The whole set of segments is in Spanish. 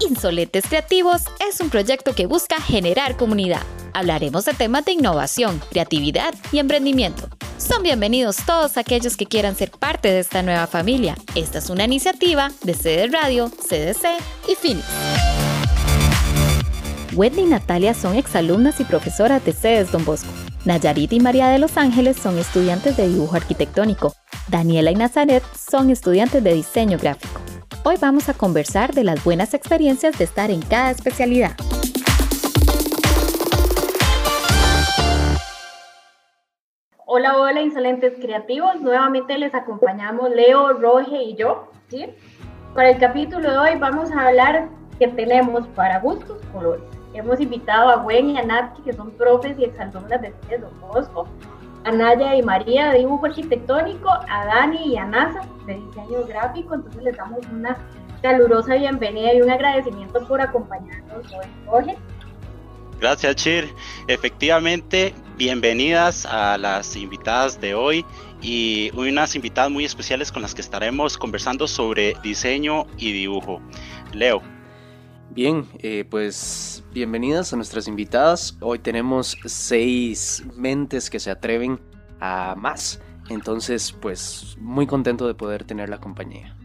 Insolentes Creativos es un proyecto que busca generar comunidad. Hablaremos de temas de innovación, creatividad y emprendimiento. Son bienvenidos todos aquellos que quieran ser parte de esta nueva familia. Esta es una iniciativa de CD Radio, CDC y FINIS. Wendy y Natalia son exalumnas y profesoras de CEDES Don Bosco. Nayarit y María de Los Ángeles son estudiantes de dibujo arquitectónico. Daniela y Nazaret son estudiantes de diseño gráfico. Hoy vamos a conversar de las buenas experiencias de estar en cada especialidad. Hola, hola, insolentes creativos. Nuevamente les acompañamos Leo, Roge y yo. ¿sí? Para el capítulo de hoy vamos a hablar que tenemos para gustos colores. Hemos invitado a Gwen y a Natki, que son profes y exalumnas de Don Bosco, a Naya y María de dibujo arquitectónico, a Dani y a NASA de diseño gráfico. Entonces les damos una calurosa bienvenida y un agradecimiento por acompañarnos hoy. Jorge. Gracias, Chir. Efectivamente, bienvenidas a las invitadas de hoy y unas invitadas muy especiales con las que estaremos conversando sobre diseño y dibujo. Leo. Bien, eh, pues bienvenidas a nuestras invitadas. Hoy tenemos seis mentes que se atreven a más. Entonces, pues muy contento de poder tener la compañía.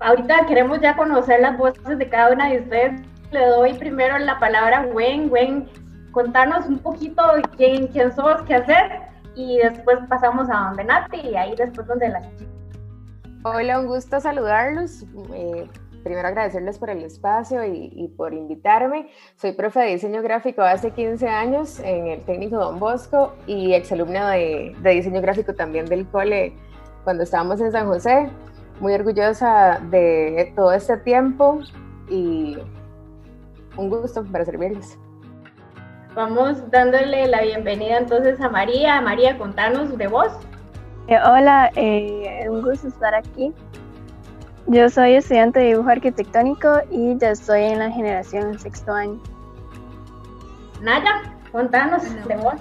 Ahorita queremos ya conocer las voces de cada una de ustedes. Le doy primero la palabra a Gwen. Gwen, contarnos un poquito quién, quién sos, qué hacer y después pasamos a donde Nati y ahí después donde las Hola, un gusto saludarlos. Eh, primero agradecerles por el espacio y, por invitarme. Soy profe de diseño gráfico hace 15 años en el técnico Don Bosco y exalumna de, de diseño gráfico también del cole cuando estábamos en San José. Muy orgullosa de todo este tiempo y un gusto para servirles. Vamos dándole la bienvenida entonces a María. María, contanos de vos. Eh, hola, eh, un gusto estar aquí. Yo soy estudiante de dibujo arquitectónico y ya estoy en la generación sexto año. Naya, contanos de vos.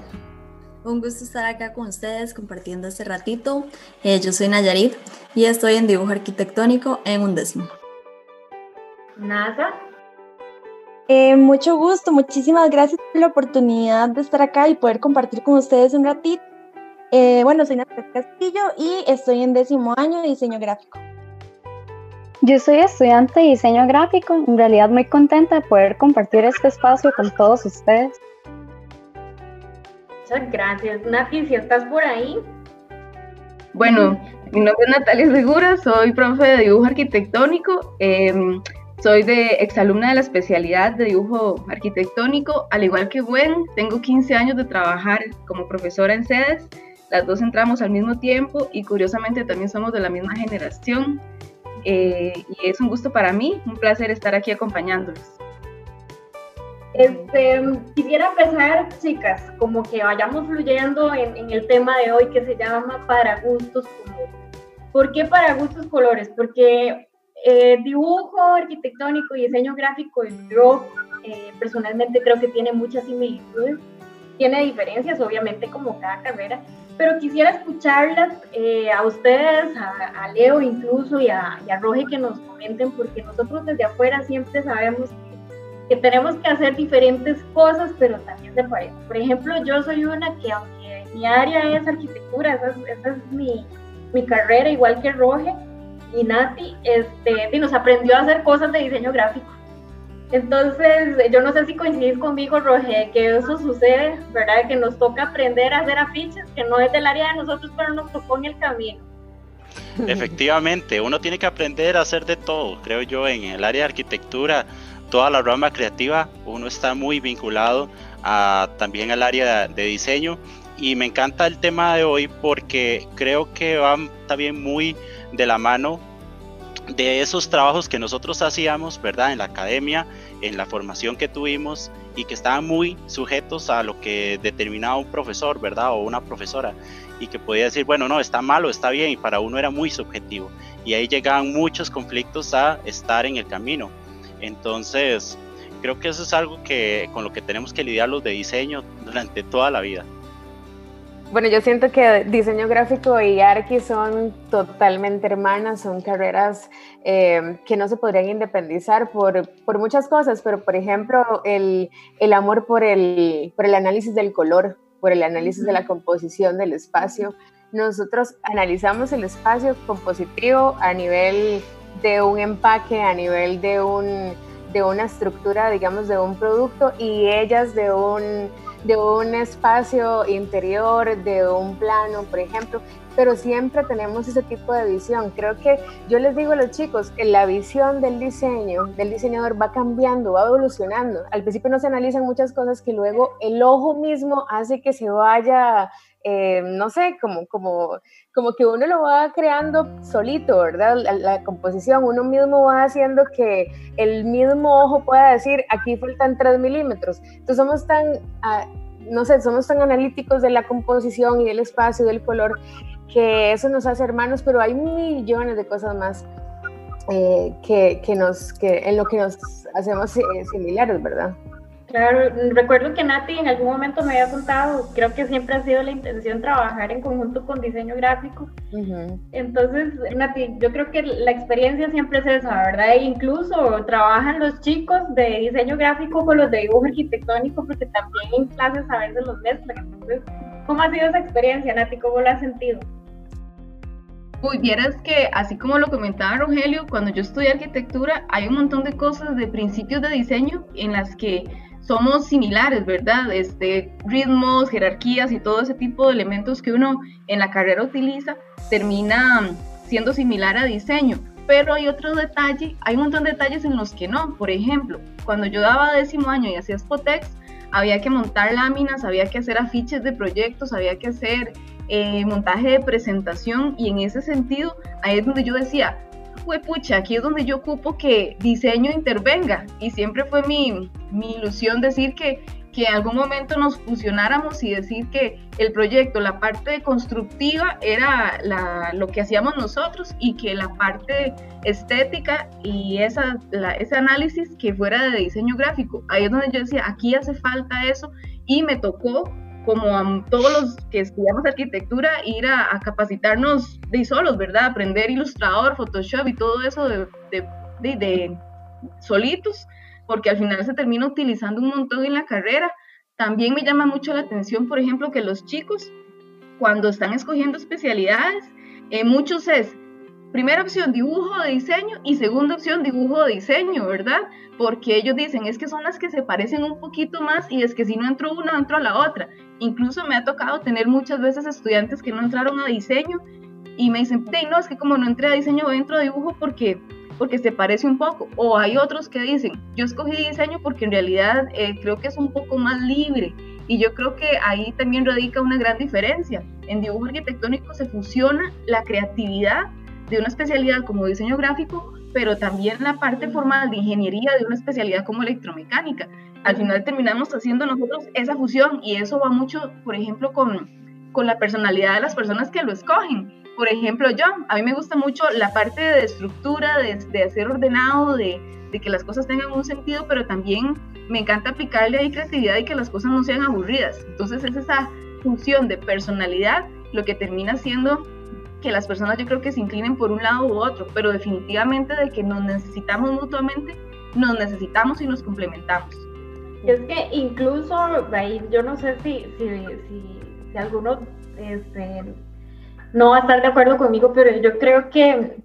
Un gusto estar acá con ustedes compartiendo este ratito. Eh, yo soy Nayarit y estoy en dibujo arquitectónico en un décimo. Nada. Eh, mucho gusto, muchísimas gracias por la oportunidad de estar acá y poder compartir con ustedes un ratito. Eh, bueno, soy Natalia Castillo y estoy en décimo año de diseño gráfico. Yo soy estudiante de diseño gráfico, en realidad muy contenta de poder compartir este espacio con todos ustedes. Muchas gracias. Nati, si estás por ahí. Bueno, mi nombre es Natalia Segura, soy profe de dibujo arquitectónico. Em, soy de exalumna de la especialidad de dibujo arquitectónico, al igual que Gwen, tengo 15 años de trabajar como profesora en sedes. Las dos entramos al mismo tiempo y curiosamente también somos de la misma generación. Eh, y es un gusto para mí, un placer estar aquí acompañándolos. Este, quisiera empezar, chicas, como que vayamos fluyendo en, el tema de hoy que se llama para gustos colores. ¿Por qué para gustos colores? Porque eh, dibujo arquitectónico y diseño gráfico, yo eh, personalmente creo que tiene muchas similitudes, tiene diferencias, obviamente, como cada carrera, pero quisiera escucharlas eh, a ustedes, a, Leo incluso y a, y a Roge que nos comenten, porque nosotros desde afuera siempre sabemos que, tenemos que hacer diferentes cosas, pero también de pareja. Por ejemplo, yo soy una que aunque mi área es arquitectura, esa es, esa es mi, mi, carrera, igual que Roge y Nati, este, y nos aprendió a hacer cosas de diseño gráfico. Entonces, yo no sé si coincidís conmigo, Roge, que eso sucede, ¿verdad? Que nos toca aprender a hacer afiches, que no es del área de nosotros, pero nos tocó en el camino. Efectivamente, uno tiene que aprender a hacer de todo, creo yo, en el área de arquitectura, toda la rama creativa, uno está muy vinculado a, también al área de diseño y me encanta el tema de hoy porque creo que va también muy de la mano de esos trabajos que nosotros hacíamos, ¿verdad? En la academia, en la formación que tuvimos y que estaban muy sujetos a lo que determinaba un profesor, ¿verdad? O una profesora y que podía decir, bueno, no, está mal o está bien y para uno era muy subjetivo. Y ahí llegaban muchos conflictos a estar en el camino. Entonces, creo que eso es algo que con lo que tenemos que lidiar los de diseño durante toda la vida. Bueno, yo siento que diseño gráfico y arqui son totalmente hermanas, son carreras eh, que no se podrían independizar por, por, muchas cosas, pero por ejemplo, el, el amor por el, por el análisis del color, por el análisis de la composición del espacio. Nosotros analizamos el espacio compositivo a nivel de un empaque, a nivel de, un, de una estructura, digamos, de un producto y ellas de un de un espacio interior, de un plano, por ejemplo, pero siempre tenemos ese tipo de visión. Creo que yo les digo a los chicos, que la visión del diseño, del diseñador va cambiando, va evolucionando. Al principio no se analizan muchas cosas que luego el ojo mismo hace que se vaya, eh, no sé, como, como, como que uno lo va creando solito, ¿verdad? La, composición, uno mismo va haciendo que el mismo ojo pueda decir, aquí faltan 3 milímetros. Entonces somos tan... Ah, no sé, somos tan analíticos de la composición y del espacio del color que eso nos hace hermanos, pero hay millones de cosas más eh, que, que, nos, que en lo que nos hacemos eh, similares, ¿verdad? Claro, recuerdo que Nati en algún momento me había contado, creo que siempre ha sido la intención trabajar en conjunto con diseño gráfico. Entonces, Nati, yo creo que la experiencia siempre es esa, ¿verdad? E incluso trabajan los chicos de diseño gráfico con los de dibujo arquitectónico, porque también en clases a veces los mezclan. Entonces, ¿cómo ha sido esa experiencia, Nati? ¿Cómo la has sentido? Uy, vieras que así como lo comentaba Rogelio, cuando yo estudié arquitectura hay un montón de cosas de principios de diseño en las que somos similares, ¿verdad? Este, ritmos, jerarquías y todo ese tipo de elementos que uno en la carrera utiliza termina siendo similar a diseño. Pero hay otro detalle, hay un montón de detalles en los que no. Por ejemplo, cuando yo daba décimo año y hacía Spotex, había que montar láminas, había que hacer afiches de proyectos, había que hacer eh, montaje de presentación y en ese sentido ahí es donde yo decía, pucha, aquí es donde yo ocupo que diseño intervenga y siempre fue mi, mi ilusión decir que, que en algún momento nos fusionáramos y decir que el proyecto, la parte constructiva era la, lo que hacíamos nosotros y que la parte estética y esa, ese análisis que fuera de diseño gráfico. Ahí es donde yo decía, aquí hace falta eso y me tocó como a todos los que estudiamos arquitectura, ir a, capacitarnos de solos, ¿verdad? Aprender ilustrador, Photoshop y todo eso de, de, solitos, porque al final se termina utilizando un montón en la carrera. También me llama mucho la atención, por ejemplo, que los chicos, cuando están escogiendo especialidades, eh, muchos es primera opción dibujo de diseño y segunda opción dibujo de diseño, ¿verdad? Porque ellos dicen es que son las que se parecen un poquito más y es que si no entro una, entro a la otra. Incluso me ha tocado tener muchas veces estudiantes que no entraron a diseño y me dicen, no, es que como no entré a diseño, entro a dibujo porque, porque se parece un poco. O hay otros que dicen, yo escogí diseño porque en realidad eh, creo que es un poco más libre. Y yo creo que ahí también radica una gran diferencia. En dibujo arquitectónico se fusiona la creatividad de una especialidad como diseño gráfico, pero también la parte formal de ingeniería de una especialidad como electromecánica. Al final terminamos haciendo nosotros esa fusión y eso va mucho, por ejemplo, con, con la personalidad de las personas que lo escogen. Por ejemplo, yo, a mí me gusta mucho la parte de estructura, de, de hacer ordenado, de, de, que las cosas tengan un sentido, pero también me encanta aplicarle ahí creatividad y que las cosas no sean aburridas. Entonces es esa función de personalidad lo que termina siendo que las personas yo creo que se inclinen por un lado u otro, pero definitivamente de que nos necesitamos mutuamente, nos necesitamos y nos complementamos. Y es que incluso ahí yo no sé si, si, si, alguno este, no va a estar de acuerdo conmigo, pero yo creo que,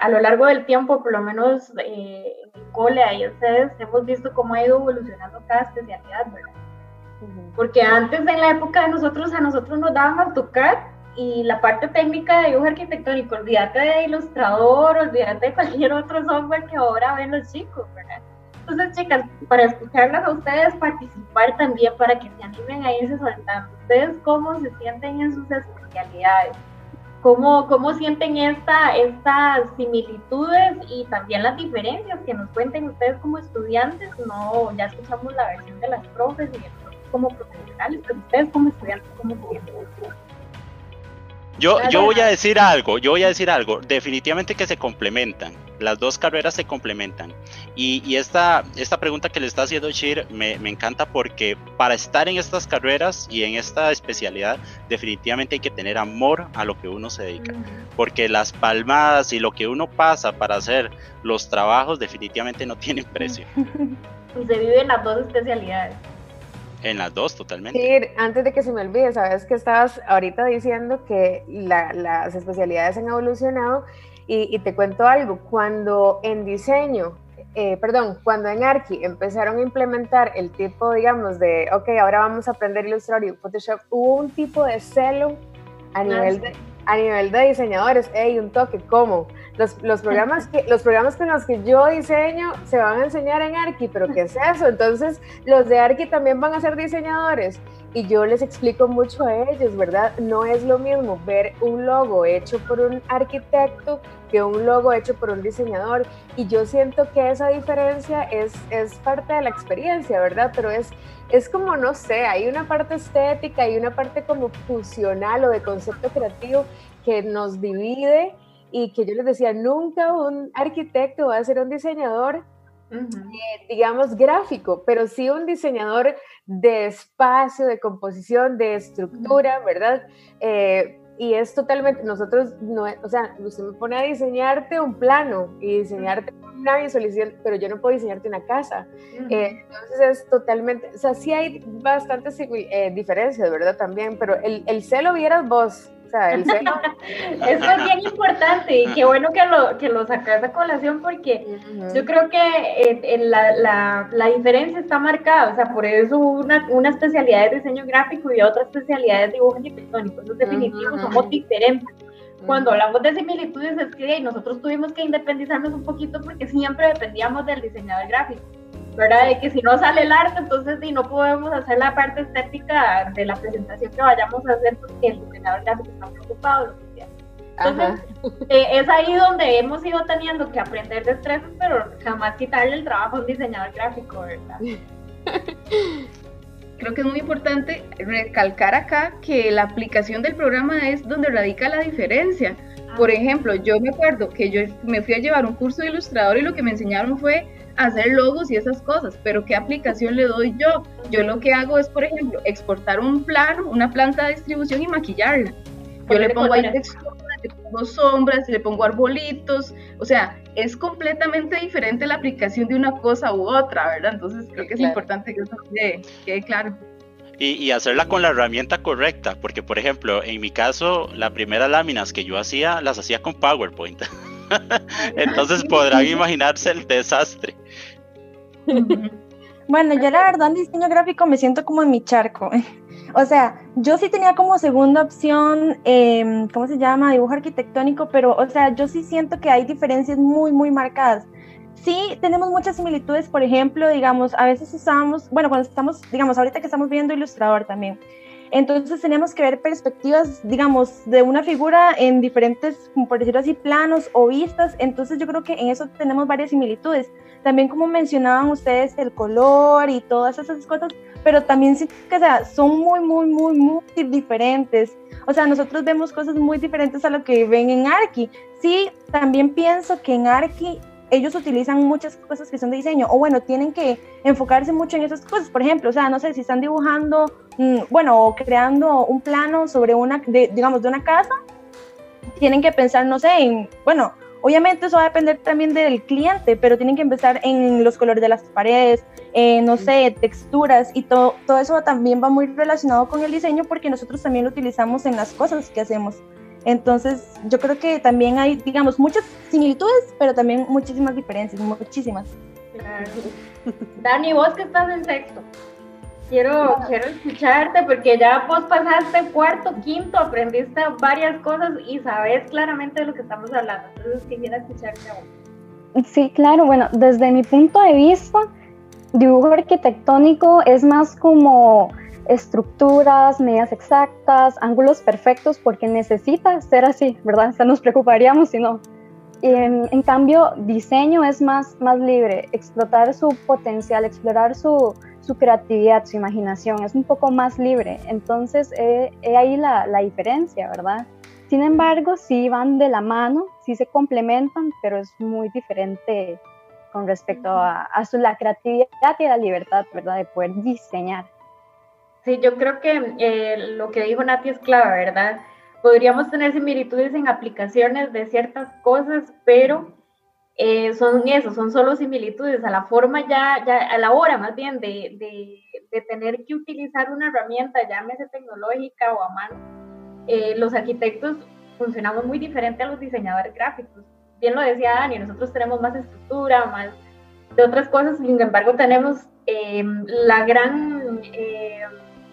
a lo largo del tiempo, por lo menos eh, en el cole, ahí ustedes hemos visto cómo ha ido evolucionando cada especialidad, ¿verdad? Porque antes en la época de nosotros, a nosotros nos daban AutoCAD y la parte técnica de dibujo arquitectónico, olvídate de ilustrador, olvídate de cualquier otro software que ahora ven los chicos, ¿verdad? Entonces, chicas, para escucharlas a ustedes, participar también para que se animen a irse soltando. ¿Ustedes cómo se sienten en sus especialidades? ¿Cómo, cómo sienten esta, estas similitudes y también las diferencias que nos cuenten ustedes como estudiantes? No, ya escuchamos la versión de las profes y como profesionales, pero ustedes como estudiantes, ¿cómo se sienten? Yo, yo voy a decir algo, yo voy a decir algo, definitivamente que se complementan, las dos carreras se complementan. Y, esta, esta pregunta que le está haciendo Shir me, me, encanta porque para estar en estas carreras y en esta especialidad, definitivamente hay que tener amor a lo que uno se dedica. Porque las palmadas y lo que uno pasa para hacer los trabajos definitivamente no tienen precio. y se vive en las dos especialidades. En las dos, totalmente. Sí, antes de que se me olvide, sabes que estabas ahorita diciendo que las especialidades han evolucionado. Y, te cuento algo, cuando en diseño, eh, perdón, cuando en Archi empezaron a implementar el tipo, digamos, de, ok, ahora vamos a aprender Illustrator y Photoshop, hubo un tipo de celo a nivel de, a nivel de diseñadores, hey, un toque, ¿cómo? Los, los, programas que, los programas con los que yo diseño se van a enseñar en Arki, pero ¿qué es eso? Entonces, los de Arki también van a ser diseñadores. Y yo les explico mucho a ellos, ¿verdad? No es lo mismo ver un logo hecho por un arquitecto que un logo hecho por un diseñador. Y yo siento que esa diferencia es, es parte de la experiencia, ¿verdad? Pero es, es como, no sé, hay una parte estética y una parte como funcional o de concepto creativo que nos divide y que yo les decía, nunca un arquitecto va a ser un diseñador, eh, digamos, gráfico, pero sí un diseñador de espacio, de composición, de estructura, ¿verdad? Eh, y es totalmente, nosotros, no, o sea, usted me pone a diseñarte un plano y diseñarte una visualización, pero yo no puedo diseñarte una casa. Eh, entonces es totalmente, o sea, sí hay bastantes diferencias, ¿verdad? También, pero el, el celo vieras vos, Eso es bien importante y qué bueno que lo, que lo sacas a colación porque yo creo que eh, la, la, la, diferencia está marcada, o sea, por eso una, una especialidad de diseño gráfico y otra especialidad de dibujo arquitectónico, esos definitivos somos diferentes. Cuando hablamos de similitudes es que nosotros tuvimos que independizarnos un poquito porque siempre dependíamos del diseñador gráfico. ¿Verdad? De que si no sale el arte, entonces si no podemos hacer la parte estética de la presentación que vayamos a hacer porque el diseñador gráfico está preocupado, lo que sea. Entonces, eh, es ahí donde hemos ido teniendo que aprender destrezas, pero jamás quitarle el trabajo a un diseñador gráfico, ¿verdad? Creo que es muy importante recalcar acá que la aplicación del programa es donde radica la diferencia. Por ejemplo, yo me acuerdo que yo me fui a llevar un curso de ilustrador y lo que me enseñaron fue hacer logos y esas cosas, pero ¿qué aplicación le doy yo? Yo lo que hago es, por ejemplo, exportar un plano, una planta de distribución y maquillarla. Yo le pongo ahí texturas, le pongo sombras, le pongo arbolitos, o sea, es completamente diferente la aplicación de una cosa u otra, ¿verdad? Entonces creo que es importante que eso quede, claro. Y, y, hacerla con la herramienta correcta, porque por ejemplo, en mi caso, las primeras láminas que yo hacía, las hacía con PowerPoint. Entonces podrán imaginarse el desastre. Bueno, yo la verdad en diseño gráfico me siento como en mi charco. O sea, yo sí tenía como segunda opción, em, ¿cómo se llama? Dibujo arquitectónico, pero, o sea, yo sí siento que hay diferencias muy, muy marcadas. Sí, tenemos muchas similitudes, por ejemplo, digamos, a veces usamos, bueno, cuando estamos, digamos, ahorita que estamos viendo Ilustrador también, entonces tenemos que ver perspectivas, digamos, de una figura en diferentes, por decirlo así, planos o vistas. Entonces yo creo que en eso tenemos varias similitudes. También como mencionaban ustedes, el color y todas esas cosas, pero también sí que sea, son muy, muy, muy, muy diferentes. O sea, nosotros vemos cosas muy diferentes a lo que ven en Arki. Sí, también pienso que en Arki ellos utilizan muchas cosas que son de diseño, o bueno, tienen que enfocarse mucho en esas cosas. Por ejemplo, o sea, no sé, si están dibujando, mm, bueno, o creando un plano sobre una, digamos, de una casa, tienen que pensar, no sé, en, bueno, obviamente eso va a depender también del cliente, pero tienen que empezar en los colores de las paredes, no sé, texturas y todo, todo eso también va muy relacionado con el diseño porque nosotros también lo utilizamos en las cosas que hacemos. Entonces, yo creo que también hay, digamos, muchas similitudes, pero también muchísimas diferencias, muchísimas. Dani, vos que estás en sexto, quiero, quiero escucharte porque ya vos pasaste cuarto, quinto, aprendiste varias cosas y sabes claramente de lo que estamos hablando. Entonces, quisiera escucharte a vos. Sí, claro, bueno, desde mi punto de vista, dibujo arquitectónico es más como estructuras, medidas exactas, ángulos perfectos, porque necesita ser así, ¿verdad? Se nos preocuparíamos si no. En, en, cambio, diseño es más, más libre, explotar su potencial, explorar su, su creatividad, su imaginación, es un poco más libre. Entonces, he, ahí la, la, diferencia, ¿verdad? Sin embargo, sí van de la mano, sí se complementan, pero es muy diferente con respecto a, su, la creatividad y la libertad, ¿verdad? De poder diseñar. Sí, yo creo que eh, lo que dijo Nati es clave, ¿verdad? Podríamos tener similitudes en aplicaciones de ciertas cosas, pero eh, son eso, son solo similitudes a la forma ya, ya a la hora más bien de, de, tener que utilizar una herramienta, llámese tecnológica o a mano. Eh, los arquitectos funcionamos muy diferente a los diseñadores gráficos. Bien lo decía Dani, nosotros tenemos más estructura, más de otras cosas, sin embargo tenemos eh, la gran, eh,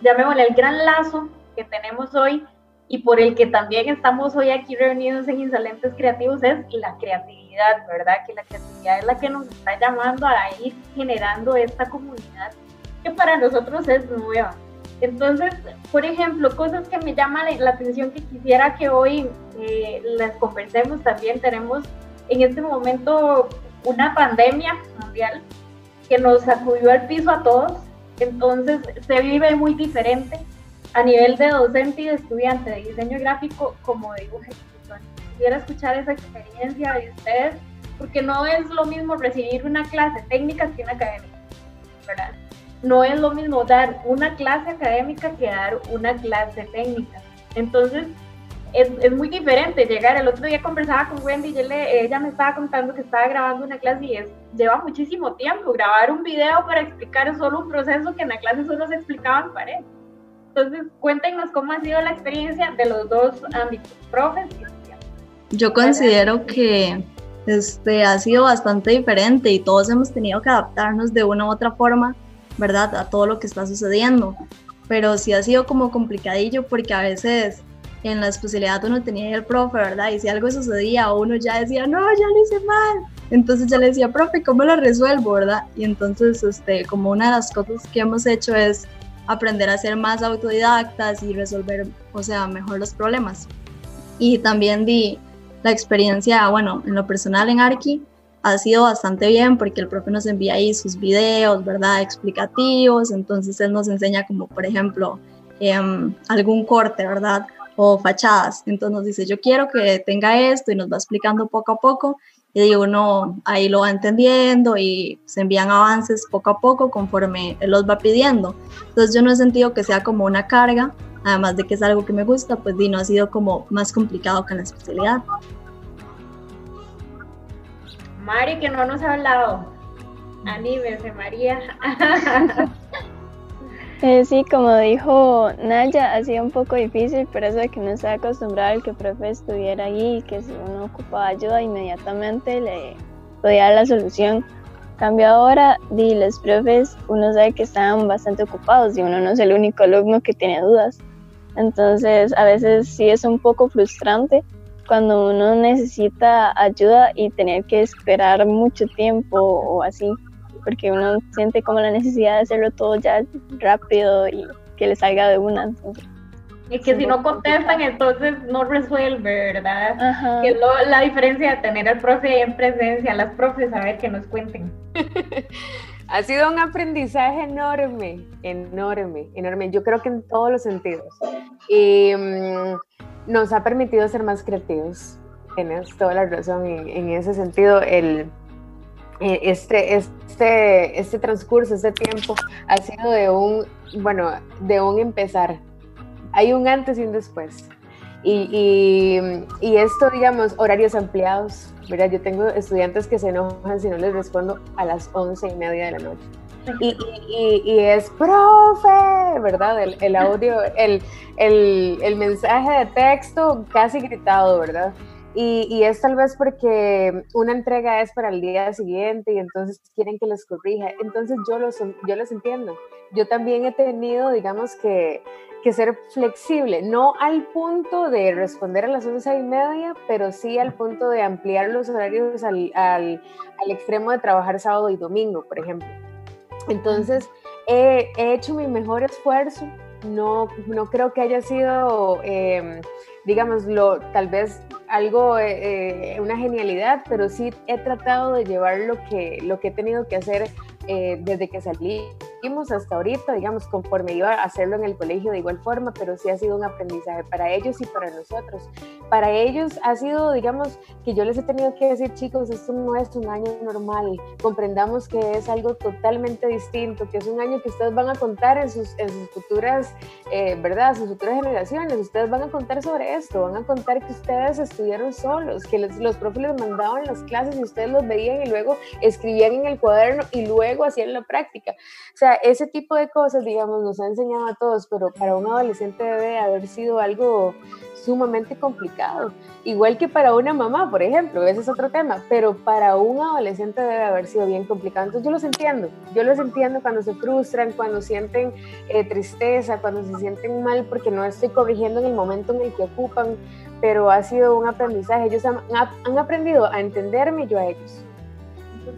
llamémosle el gran lazo que tenemos hoy y por el que también estamos hoy aquí reunidos en Insolentes Creativos es la creatividad, ¿verdad? Que la creatividad es la que nos está llamando a ir generando esta comunidad que para nosotros es nueva. Entonces, por ejemplo, cosas que me llaman la atención que quisiera que hoy eh, las conversemos también. Tenemos en este momento una pandemia mundial que nos sacudió al piso a todos. Entonces, se vive muy diferente a nivel de docente y de estudiante de diseño gráfico como de dibujo Quisiera escuchar esa experiencia de ustedes, porque no es lo mismo recibir una clase técnica que una académica, ¿verdad? No es lo mismo dar una clase académica que dar una clase técnica. Entonces, es, es, muy diferente llegar. El otro día conversaba con Wendy y ella me estaba contando que estaba grabando una clase y es, lleva muchísimo tiempo grabar un video para explicar solo un proceso que en la clase solo se explicaba en pared. Entonces, cuéntenos cómo ha sido la experiencia de los dos ámbitos, profes. Yo considero que este, ha sido bastante diferente y todos hemos tenido que adaptarnos de una u otra forma, ¿verdad? A todo lo que está sucediendo. Pero sí ha sido como complicadillo porque a veces en la especialidad uno tenía el profe, ¿verdad? Y si algo sucedía, uno ya decía, no, ya lo hice mal. Entonces ya le decía, profe, ¿cómo lo resuelvo, verdad? Y entonces, este, como una de las cosas que hemos hecho es aprender a ser más autodidactas y resolver, o sea, mejor los problemas. Y también di la experiencia, bueno, en lo personal en Arki ha sido bastante bien porque el profe nos envía ahí sus videos, ¿verdad? Explicativos, entonces él nos enseña como, por ejemplo, em, algún corte, ¿verdad? O fachadas. Entonces nos dice, yo quiero que tenga esto y nos va explicando poco a poco y uno ahí lo va entendiendo y se envían avances poco a poco conforme él los va pidiendo. Entonces yo no he sentido que sea como una carga, además de que es algo que me gusta, pues y no ha sido como más complicado que en la especialidad. Mari, que no nos ha hablado. Anímese, María. Eh, sí, como dijo Naya, ha sido un poco difícil, pero eso de que no está acostumbrado al que el profe estuviera ahí y que si uno ocupaba ayuda inmediatamente le podía dar la solución. Cambio ahora, di los profes, uno sabe que están bastante ocupados y uno no es el único alumno que tiene dudas. Entonces, a veces sí es un poco frustrante cuando uno necesita ayuda y tener que esperar mucho tiempo o así porque uno siente como la necesidad de hacerlo todo ya rápido y que le salga de una. y que si no contestan, entonces no resuelve, ¿verdad? Que es la diferencia de tener al profe en presencia, las profes, a ver que nos cuenten. ha sido un aprendizaje enorme, enorme, enorme. Yo creo que en todos los sentidos. Y mm, nos ha permitido ser más creativos. Tienes toda la razón en, en ese sentido. El este, este, este transcurso, este tiempo ha sido de un, bueno, de un empezar. Hay un antes y un después. Y, y, esto, digamos, horarios ampliados, ¿verdad? Yo tengo estudiantes que se enojan si no les respondo a las once y media de la noche. Y, y, es, profe, ¿verdad? El, el audio, el, el, el mensaje de texto casi gritado, ¿verdad? Y, es tal vez porque una entrega es para el día siguiente y entonces quieren que les corrija. Entonces yo los, yo los entiendo. Yo también he tenido, digamos, que, que ser flexible, no al punto de responder a las once y media, pero sí al punto de ampliar los horarios al, al, al extremo de trabajar sábado y domingo, por ejemplo. Entonces, he, he hecho mi mejor esfuerzo. No, no creo que haya sido... Eh, digámoslo, tal vez algo, eh, eh, una genialidad, pero sí he tratado de llevar lo que, lo que he tenido que hacer eh, desde que hasta ahorita, digamos, conforme iba a hacerlo en el colegio de igual forma, pero sí ha sido un aprendizaje para ellos y para nosotros. para ellos ha sido, digamos, que yo les he tenido que decir, chicos, esto no es un año normal, comprendamos que es algo totalmente distinto, que es un año que ustedes van a contar en sus, en sus futuras, eh, ¿verdad? Sus futuras generaciones, ustedes van a contar sobre esto, van a contar que ustedes estudiaron solos, que les, los profes les mandaban las clases y ustedes los veían y luego escribían en el cuaderno y luego hacían la práctica. O sea, ese tipo de cosas, digamos, nos ha enseñado a todos, pero para un adolescente debe haber sido algo sumamente complicado. Igual que para una mamá, por ejemplo, ese es otro tema, pero para un adolescente debe haber sido bien complicado. Entonces yo los entiendo, yo los entiendo cuando se frustran, cuando sienten eh, tristeza, cuando se sienten mal porque no estoy corrigiendo en el momento en el que ocupan, pero ha sido un aprendizaje. Ellos han, han aprendido a entenderme y yo a ellos.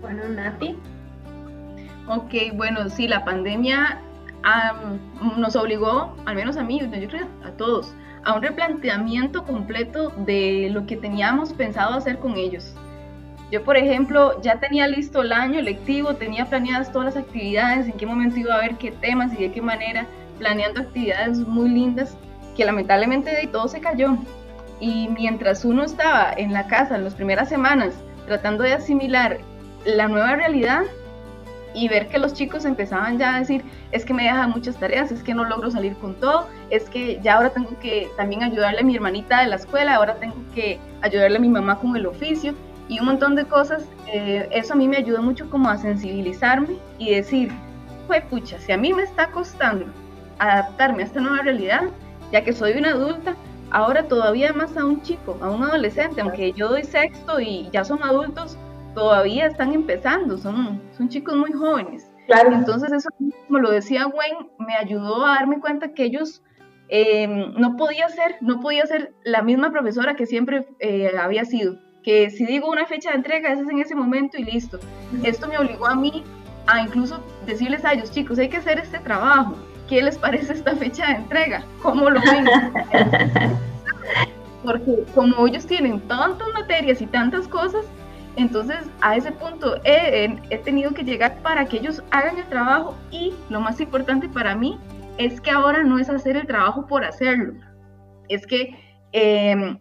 Bueno, Nati. Ok, bueno, sí, la pandemia nos obligó, al menos a mí, yo creo a todos, a un replanteamiento completo de lo que teníamos pensado hacer con ellos. Yo, por ejemplo, ya tenía listo el año lectivo, tenía planeadas todas las actividades, en qué momento iba a ver qué temas y de qué manera, planeando actividades muy lindas, que lamentablemente de todo se cayó. Y mientras uno estaba en la casa en las primeras semanas tratando de asimilar la nueva realidad, y ver que los chicos empezaban ya a decir, es que me dejan muchas tareas, es que no logro salir con todo, es que ya ahora tengo que también ayudarle a mi hermanita de la escuela, ahora tengo que ayudarle a mi mamá con el oficio y un montón de cosas, eh, eso a mí me ayudó mucho como a sensibilizarme y decir, pues pucha, si a mí me está costando adaptarme a esta nueva realidad, ya que soy una adulta, ahora todavía más a un chico, a un adolescente, aunque yo doy sexto y ya son adultos, todavía están empezando, son, son chicos muy jóvenes. Claro. Entonces eso, como lo decía Gwen, me ayudó a darme cuenta que ellos em, no podía ser, no podía ser la misma profesora que siempre eh, había sido. Que si digo una fecha de entrega, esa es en ese momento y listo. Esto me obligó a mí a incluso decirles a ellos, chicos, hay que hacer este trabajo. ¿Qué les parece esta fecha de entrega? ¿Cómo lo ven? Porque como ellos tienen tantas materias y tantas cosas, entonces, a ese punto he, tenido que llegar para que ellos hagan el trabajo y lo más importante para mí es que ahora no es hacer el trabajo por hacerlo, es que em,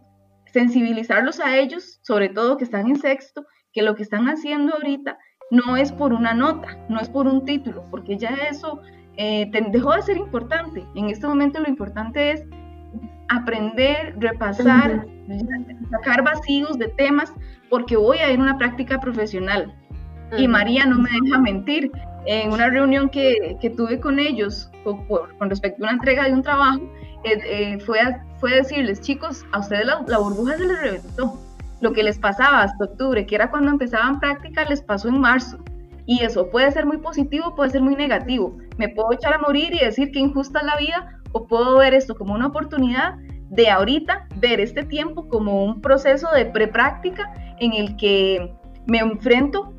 sensibilizarlos a ellos, sobre todo que están en sexto, que lo que están haciendo ahorita no es por una nota, no es por un título, porque ya eso eh, dejó de ser importante. En este momento lo importante es aprender, repasar, sacar vacíos de temas, porque voy a ir a una práctica profesional. Y María no me deja mentir. En una reunión que, que tuve con ellos con, con, respecto a una entrega de un trabajo, eh, eh, fue, a, fue decirles, chicos, a ustedes la, la, burbuja se les reventó. Lo que les pasaba hasta octubre, que era cuando empezaban práctica, les pasó en marzo. Y eso puede ser muy positivo, puede ser muy negativo. Me puedo echar a morir y decir que injusta es la vida, puedo ver esto como una oportunidad de ahorita ver este tiempo como un proceso de prepráctica en el que me enfrento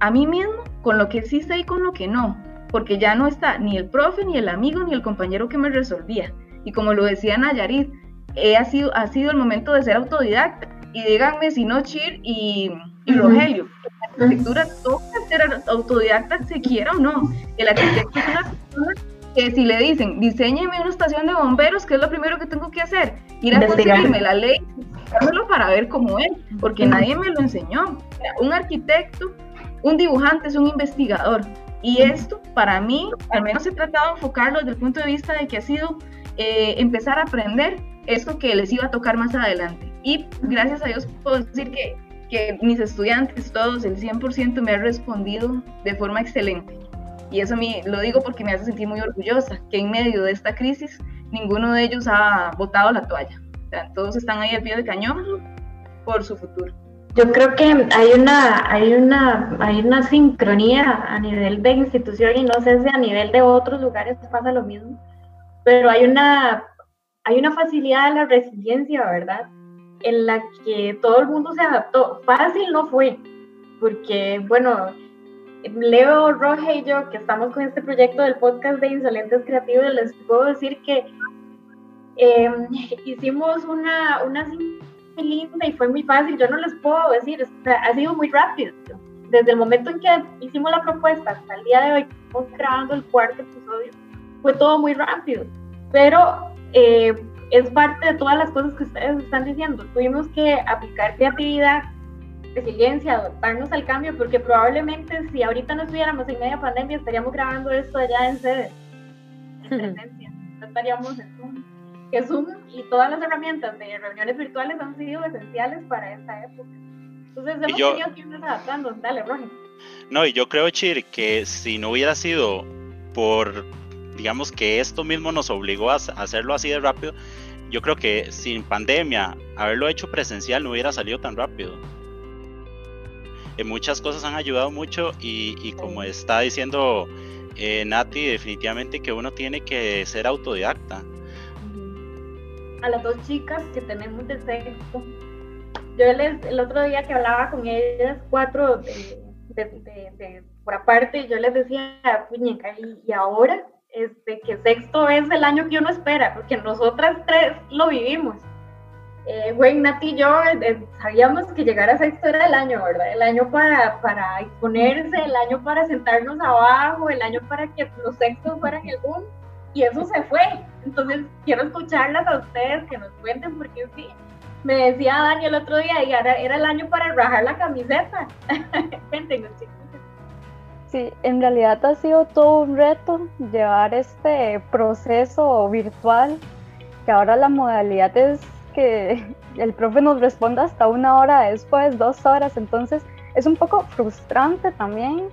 a mí mismo con lo que sé y con lo que no, porque ya no está ni el profe, ni el amigo, ni el compañero que me resolvía. Y como lo decía Nayarit, ha, sido, ha sido el momento de ser autodidacta. Y díganme si no Chir y, y Rogelio, la arquitectura toca ser autodidacta se quiera o no. El arquitecto es una persona que si le dicen, diseñeme una estación de bomberos, ¿qué es lo primero que tengo que hacer? Ir a conseguirme la ley, para ver cómo es, porque nadie me lo enseñó. Un arquitecto, un dibujante es un investigador. Y esto, para mí, al menos he tratado de enfocarlo desde el punto de vista de que ha sido eh, empezar a aprender esto que les iba a tocar más adelante. Y gracias a Dios puedo decir que, que mis estudiantes, todos, el 100% me han respondido de forma excelente. Y eso me, lo digo porque me hace sentir muy orgullosa, que en medio de esta crisis ninguno de ellos ha botado la toalla. O sea, todos están ahí al pie del cañón por su futuro. Yo creo que hay una, hay una, hay una sincronía a nivel de institución y no sé si a nivel de otros lugares pasa lo mismo, pero hay una, hay una facilidad de la resiliencia, ¿verdad? En la que todo el mundo se adaptó. Fácil no fue, porque, bueno, Leo, Roge y yo, que estamos con este proyecto del podcast de Insolentes Creativos, les puedo decir que em, hicimos una, una linda y fue muy fácil. Yo no les puedo decir, ha sido muy rápido. Desde el momento en que hicimos la propuesta hasta el día de hoy, estamos grabando el cuarto episodio, fue todo muy rápido. Pero eh, es parte de todas las cosas que ustedes están diciendo. Tuvimos que aplicar creatividad, resiliencia, adaptarnos al cambio, porque probablemente si ahorita no estuviéramos en media pandemia estaríamos grabando esto allá en sede, en presencia, no estaríamos en Zoom. Que Zoom y todas las herramientas de reuniones virtuales han sido esenciales para esta época. Entonces hemos tenido que irnos adaptando. Dale, Roger. No, y yo creo, Chir, que si no hubiera sido por, digamos que esto mismo nos obligó a hacerlo así de rápido, yo creo que sin pandemia, haberlo hecho presencial no hubiera salido tan rápido. Eh, muchas cosas han ayudado mucho y, como está diciendo eh, Nati, definitivamente que uno tiene que ser autodidacta. A las dos chicas que tenemos de sexto, yo les, el otro día que hablaba con ellas, cuatro de, por aparte, yo les decía, puñeca, y, ahora, este, que sexto es el año que uno espera, porque nosotras tres lo vivimos. Eh, güey, Nati y yo eh, sabíamos que llegar a sexto era el año, ¿verdad? El año para, para exponerse, el año para sentarnos abajo, el año para que los sextos fueran el boom, y eso se fue. Entonces, quiero escucharlas a ustedes, que nos cuenten, porque sí, me decía Dani el otro día, y era, era el año para rajar la camiseta. Cuéntenos, chicos. Sí, en realidad ha sido todo un reto llevar este proceso virtual, que ahora la modalidad es que el profe nos responda hasta una hora después, dos horas, entonces es un poco frustrante también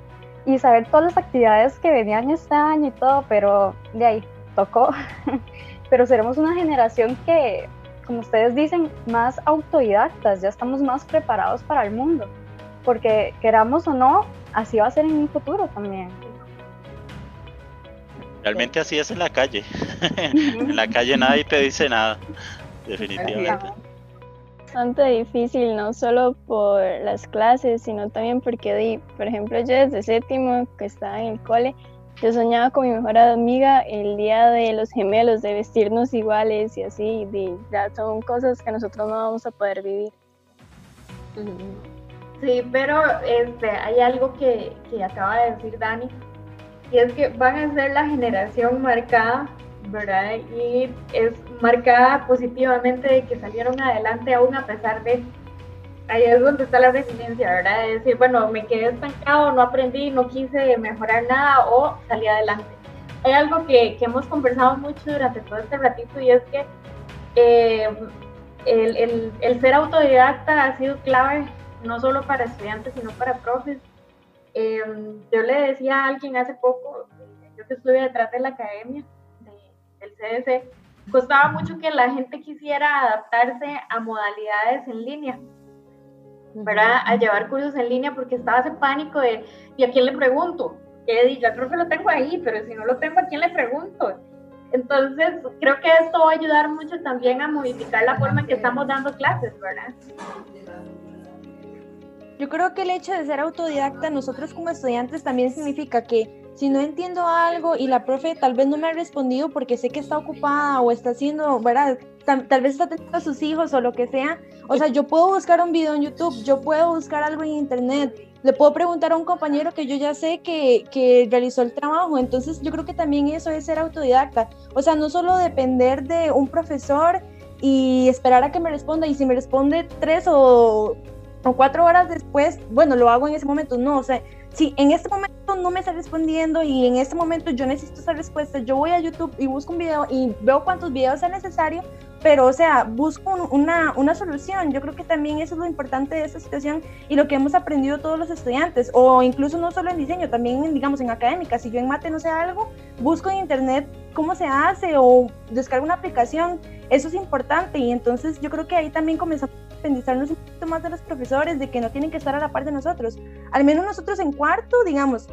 y saber todas las actividades que venían este año y todo, pero de ahí tocó. pero seremos una generación que como ustedes dicen, más autodidactas, ya estamos más preparados para el mundo, porque queramos o no, así va a ser en un futuro también. Realmente así es en la calle. en la calle nadie te dice nada, definitivamente. Bastante difícil, no solo por las clases, sino también porque, por ejemplo, yo desde séptimo, que estaba en el cole, yo soñaba con mi mejor amiga el día de los gemelos, de vestirnos iguales y así, y ya son cosas que nosotros no vamos a poder vivir. Sí, pero este, hay algo que, que acaba de decir Dani, y es que van a ser la generación marcada, ¿verdad? Y es marcada positivamente de que salieron adelante aún a pesar de ahí es donde está la resiliencia, ¿verdad? Es decir, bueno, me quedé estancado, no aprendí, no quise mejorar nada o salí adelante. Hay algo que, que hemos conversado mucho durante todo este ratito y es que eh, el, el, el, ser autodidacta ha sido clave no solo para estudiantes, sino para profes. Eh, yo le decía a alguien hace poco, yo que estuve detrás de la academia del CDC, costaba mucho que la gente quisiera adaptarse a modalidades en línea ¿verdad? A llevar cursos en línea porque estaba ese pánico de, ¿y a quién le pregunto? Que yo creo que lo tengo ahí, pero si no lo tengo, ¿a quién le pregunto? Entonces, creo que esto va a ayudar mucho también a modificar la forma en que estamos dando clases, ¿verdad? Yo creo que el hecho de ser autodidacta nosotros como estudiantes también significa que si no entiendo algo y la profe tal vez no me ha respondido porque sé que está ocupada o está haciendo, ¿verdad? Tal, vez está teniendo a sus hijos o lo que sea. O sea, yo puedo buscar un video en YouTube, yo puedo buscar algo en internet, le puedo preguntar a un compañero que yo ya sé que, que realizó el trabajo. Entonces yo creo que también eso es ser autodidacta. O sea, no solo depender de un profesor y esperar a que me responda y si me responde tres o o cuatro horas después, bueno, lo hago en ese momento. No, o sea, si en este momento no me está respondiendo y en este momento yo necesito esa respuesta, yo voy a YouTube y busco un video y veo cuántos videos es necesario, pero o sea, busco una, una solución. Yo creo que también eso es lo importante de esta situación y lo que hemos aprendido todos los estudiantes, o incluso no solo en diseño, también digamos en académica. Si yo en mate no sé algo, busco en internet cómo se hace o descargo una aplicación. Eso es importante y entonces yo creo que ahí también comenzamos independizarnos un poquito más de los profesores, de que no tienen que estar a la par de nosotros. Al menos nosotros en cuarto, digamos,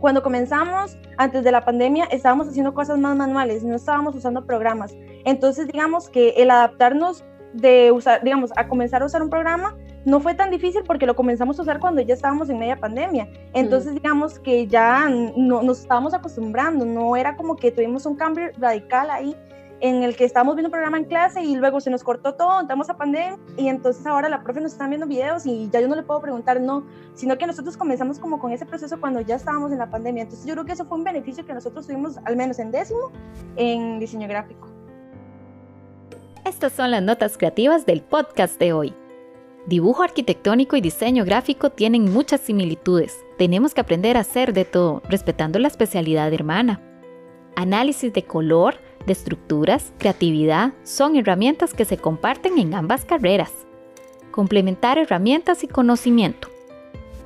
cuando comenzamos, antes de la pandemia, estábamos haciendo cosas más manuales, no estábamos usando programas. Entonces, digamos que el adaptarnos de usar, digamos, a comenzar a usar un programa no fue tan difícil porque lo comenzamos a usar cuando ya estábamos en media pandemia. Entonces, digamos que ya no, nos estábamos acostumbrando, no era como que tuvimos un cambio radical ahí en el que estábamos viendo un programa en clase y luego se nos cortó todo, entramos a pandemia y entonces ahora la profe nos está viendo videos y ya yo no le puedo preguntar no, sino que nosotros comenzamos como con ese proceso cuando ya estábamos en la pandemia. Entonces yo creo que eso fue un beneficio que nosotros tuvimos al menos en décimo en diseño gráfico. Estas son las notas creativas del podcast de hoy. Dibujo arquitectónico y diseño gráfico tienen muchas similitudes. Tenemos que aprender a hacer de todo, respetando la especialidad hermana. Análisis de color, de estructuras, creatividad son herramientas que se comparten en ambas carreras. Complementar herramientas y conocimiento.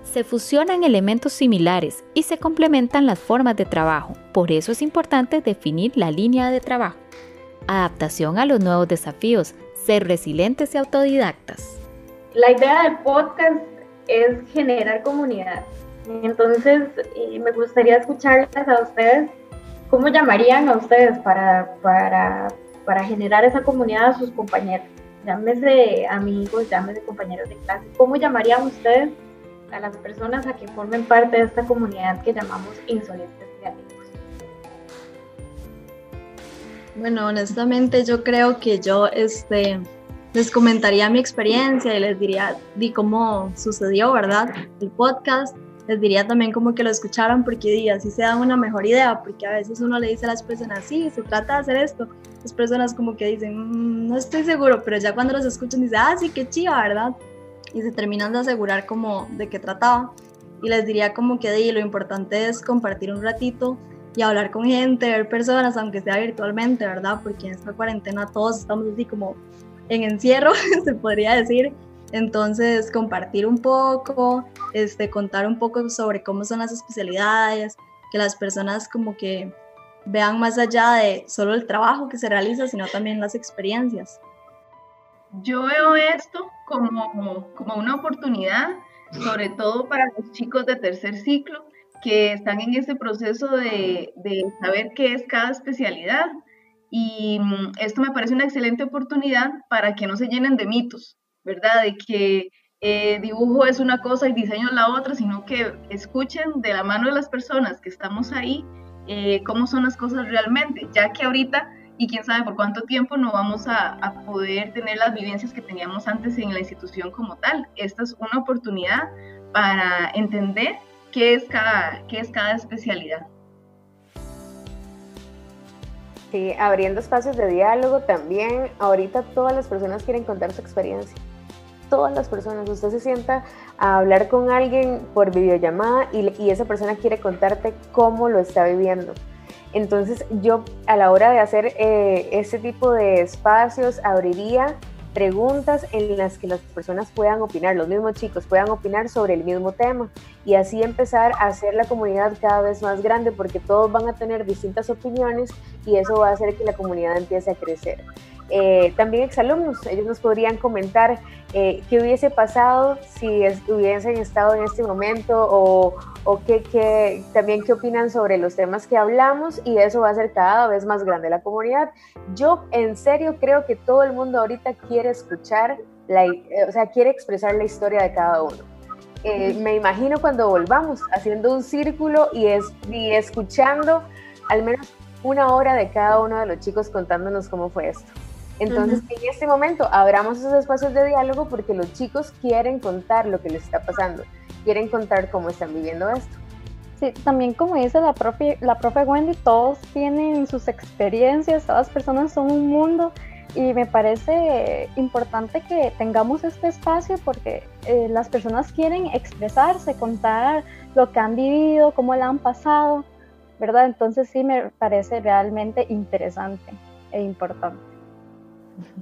Se fusionan elementos similares y se complementan las formas de trabajo. Por eso es importante definir la línea de trabajo. Adaptación a los nuevos desafíos. Ser resilientes y autodidactas. La idea del podcast es generar comunidad. Entonces, eh, me gustaría escucharles a ustedes ¿Cómo llamarían a ustedes para, para, para generar esa comunidad a sus compañeros? Llámese amigos, llámese compañeros de clase. ¿Cómo llamarían ustedes a las personas a que formen parte de esta comunidad que llamamos insolentes creativos? Bueno, honestamente yo creo que yo este, les comentaría mi experiencia y les diría di cómo sucedió, ¿verdad? El podcast les diría también como que lo escucharan porque así se dan una mejor idea, porque a veces uno le dice a las personas, sí, se trata de hacer esto, las personas como que dicen, mm, no estoy seguro, pero ya cuando los escuchan dicen, ah, sí, qué chiva, ¿verdad? Y se terminan de asegurar como de qué trataba. Y les diría como que di, lo importante es compartir un ratito y hablar con gente, ver personas, aunque sea virtualmente, ¿verdad? Porque en esta cuarentena todos estamos así como en encierro, se podría decir. Entonces, compartir un poco, este, contar un poco sobre cómo son las especialidades, que las personas como que vean más allá de solo el trabajo que se realiza, sino también las experiencias. Yo veo esto como, como una oportunidad, sobre todo para los chicos de tercer ciclo, que están en ese proceso de, de saber qué es cada especialidad. Y mm, esto me parece una excelente oportunidad para que no se llenen de mitos, ¿verdad? De que eh, dibujo es una cosa y diseño la otra, sino que escuchen de la mano de las personas que estamos ahí eh, cómo son las cosas realmente, ya que ahorita y quién sabe por cuánto tiempo no vamos a, a, poder tener las vivencias que teníamos antes en la institución como tal. Esta es una oportunidad para entender qué es cada, qué es cada especialidad. Sí, abriendo espacios de diálogo también. Ahorita todas las personas quieren contar su experiencia todas las personas. Usted se sienta a hablar con alguien por videollamada y, esa persona quiere contarte cómo lo está viviendo. Entonces yo a la hora de hacer eh, ese tipo de espacios abriría preguntas en las que las personas puedan opinar, los mismos chicos puedan opinar sobre el mismo tema y así empezar a hacer la comunidad cada vez más grande porque todos van a tener distintas opiniones y eso va a hacer que la comunidad empiece a crecer. Eh, también exalumnos, ellos nos podrían comentar eh, qué hubiese pasado si hubiesen estado en este momento o, o qué, también qué opinan sobre los temas que hablamos y eso va a ser cada vez más grande la comunidad. Yo en serio creo que todo el mundo ahorita quiere escuchar, la, eh, o sea, quiere expresar la historia de cada uno. me imagino cuando volvamos haciendo un círculo y, es, y escuchando al menos una hora de cada uno de los chicos contándonos cómo fue esto. Entonces, en este momento, abramos esos espacios de diálogo porque los chicos quieren contar lo que les está pasando, quieren contar cómo están viviendo esto. Sí, también como dice la, profe, la profe Wendy, todos tienen sus experiencias, todas las personas son un mundo y me parece importante que tengamos este espacio porque eh, las personas quieren expresarse, contar lo que han vivido, cómo la han pasado, ¿verdad? Entonces sí me parece realmente interesante e importante.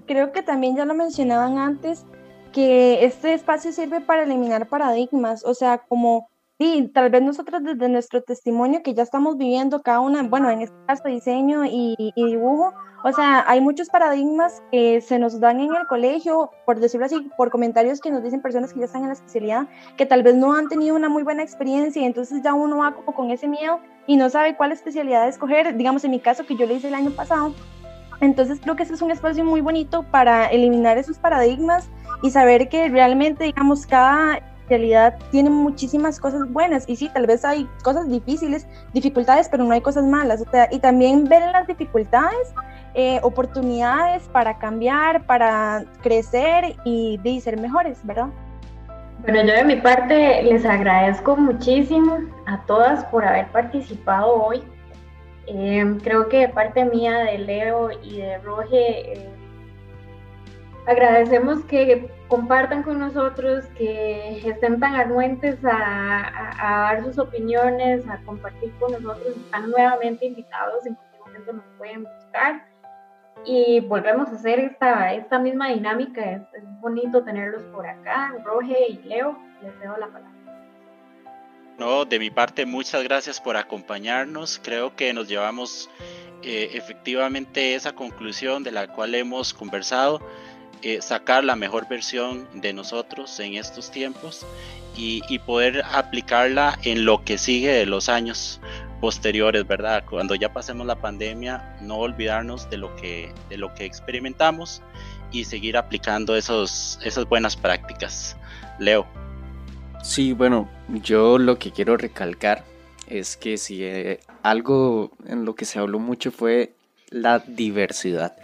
Creo que también ya lo mencionaban antes, que este espacio sirve para eliminar paradigmas, o sea, como, sí, tal vez nosotros desde nuestro testimonio que ya estamos viviendo cada una, bueno, en este caso diseño y, y dibujo, o sea, hay muchos paradigmas que se nos dan en el colegio, por decirlo así, por comentarios que nos dicen personas que ya están en la especialidad, que tal vez no han tenido una muy buena experiencia y entonces ya uno va como con ese miedo y no sabe cuál especialidad escoger. Digamos, en mi caso, que yo le hice el año pasado, entonces creo que este es un espacio muy bonito para eliminar esos paradigmas y saber que realmente, digamos, cada realidad tiene muchísimas cosas buenas y sí, tal vez hay cosas difíciles, dificultades, pero no hay cosas malas. y también ver las dificultades, eh, oportunidades para cambiar, para crecer y de ser mejores, ¿verdad? Bueno, yo de mi parte les agradezco muchísimo a todas por haber participado hoy Em, creo que de parte mía, de Leo y de Roge, eh, agradecemos que compartan con nosotros, que estén tan anuentes a, dar sus opiniones, a compartir con nosotros. Están nuevamente invitados, en cualquier momento nos pueden buscar. Y volvemos a hacer esta, misma dinámica. Es, bonito tenerlos por acá. Roge y Leo, les cedo la palabra. No, de mi parte, muchas gracias por acompañarnos. Creo que nos llevamos eh, efectivamente esa conclusión de la cual hemos conversado eh, sacar la mejor versión de nosotros en estos tiempos y, poder aplicarla en lo que sigue de los años posteriores, ¿verdad? Cuando ya pasemos la pandemia, no olvidarnos de lo que, de lo que experimentamos y seguir aplicando esos, esas buenas prácticas. Leo. Sí, bueno, yo lo que quiero recalcar es que si eh, algo en lo que se habló mucho fue la diversidad.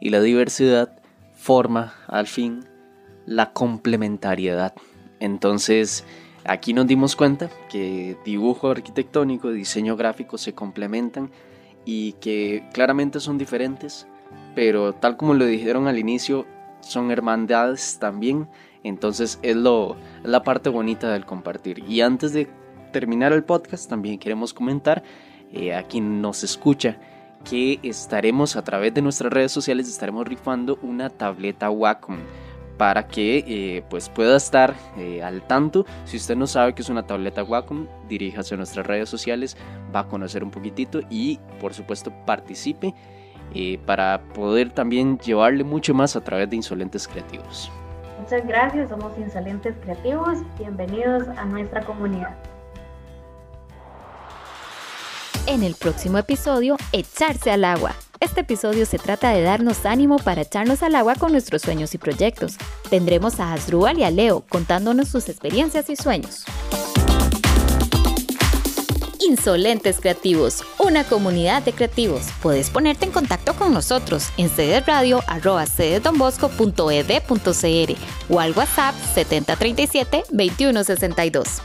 Y la diversidad forma al fin la complementariedad. Entonces, aquí nos dimos cuenta que dibujo arquitectónico diseño gráfico se complementan y que claramente son diferentes, pero tal como lo dijeron al inicio, son hermandades también. Entonces es lo, la parte bonita del compartir. Y antes de terminar el podcast, también queremos comentar eh, a quien nos escucha que estaremos a través de nuestras redes sociales, estaremos rifando una tableta Wacom para que eh, pues pueda estar eh, al tanto. Si usted no sabe que es una tableta Wacom, diríjase a nuestras redes sociales, va a conocer un poquitito y por supuesto participe para poder también llevarle mucho más a través de Insolentes Creativos. Muchas gracias, somos Insolentes Creativos, bienvenidos a nuestra comunidad en el próximo episodio, Echarse al agua. Este episodio se trata de darnos ánimo para echarnos al agua con nuestros sueños y proyectos. Tendremos a Asdrúbal y a Leo contándonos sus experiencias y sueños. Insolentes Creativos, una comunidad de creativos. Puedes ponerte en contacto con nosotros en cdesradio.cdesdonbosco.ed.cr o al WhatsApp 7037 2162.